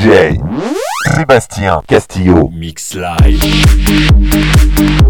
DJ Sébastien Castillo. Mix Live.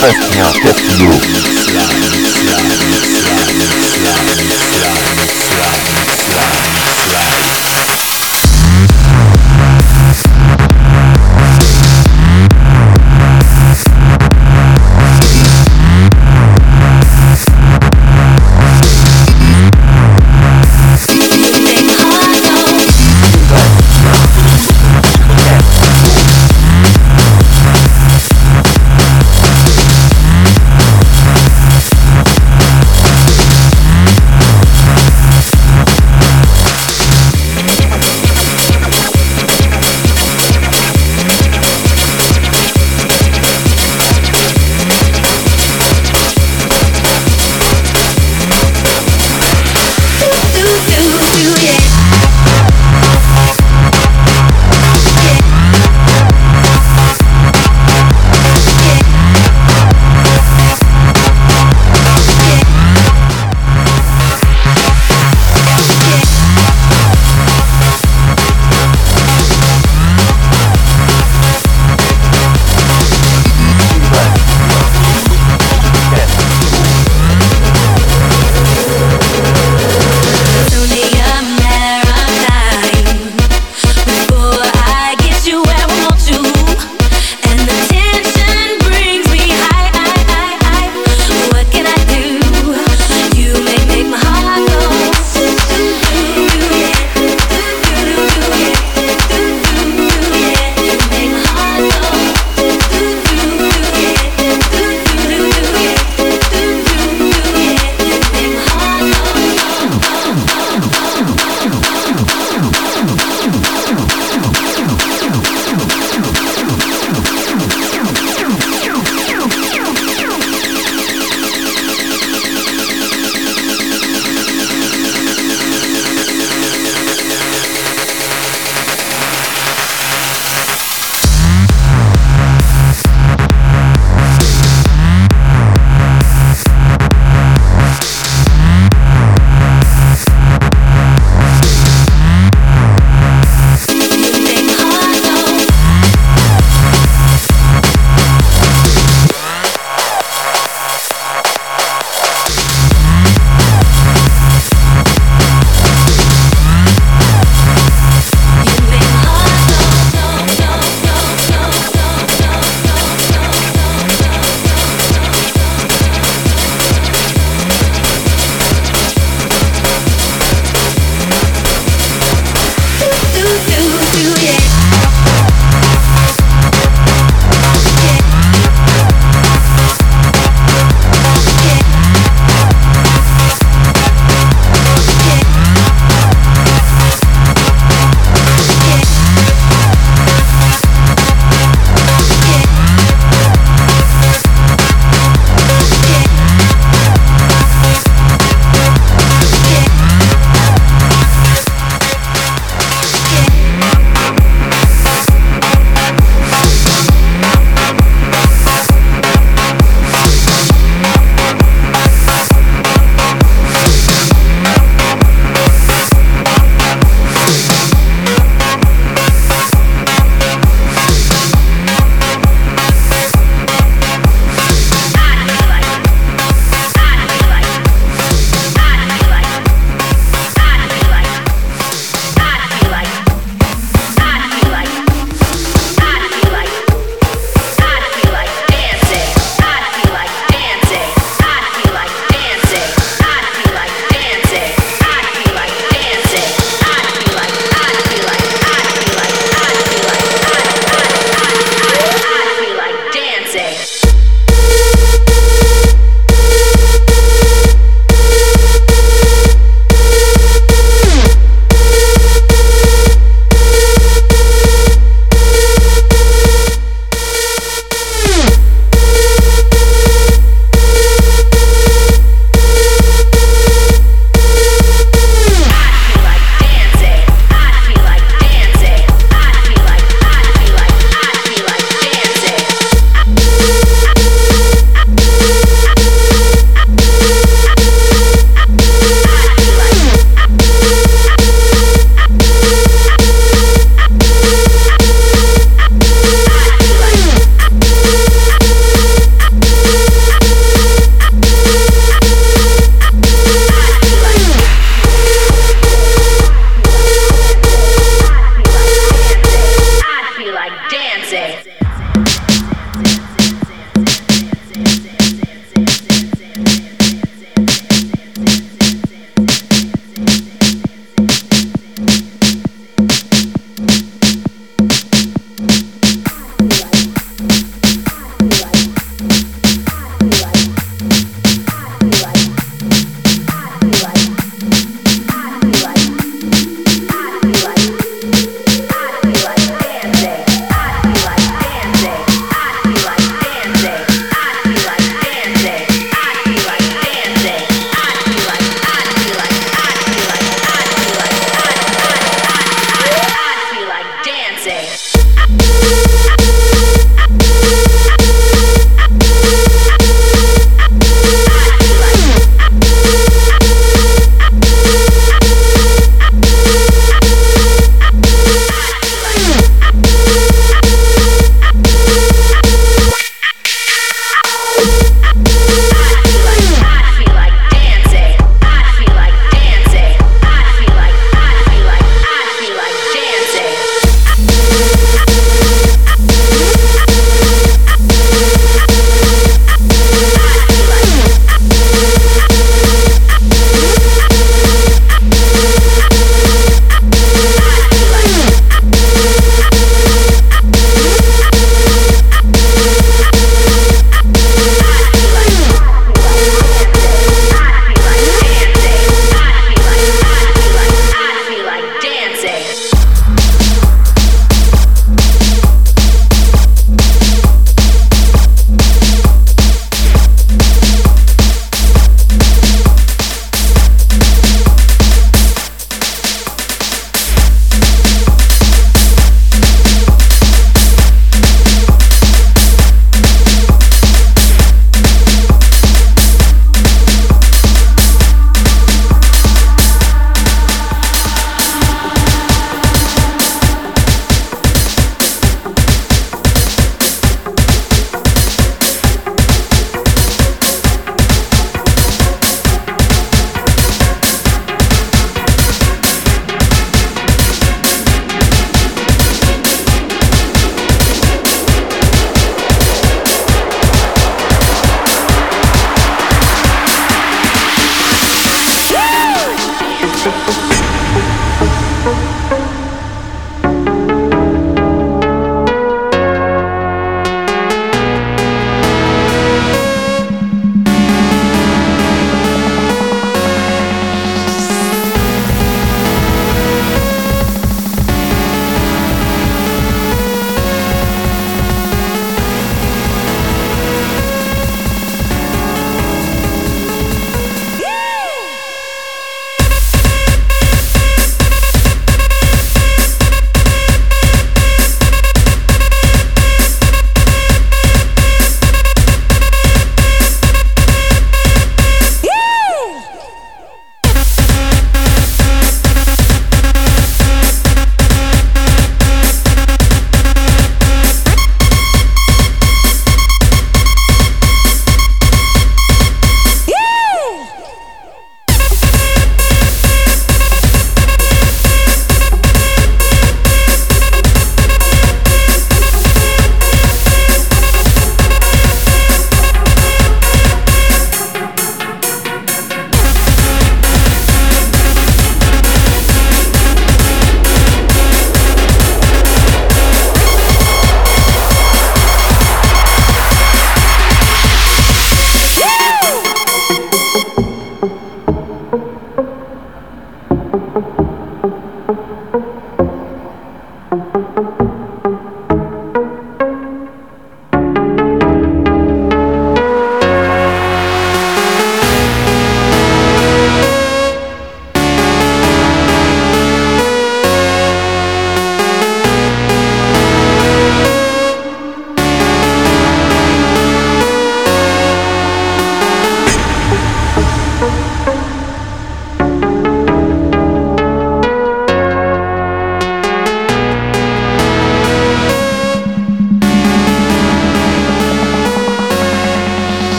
Sébastien Castillo.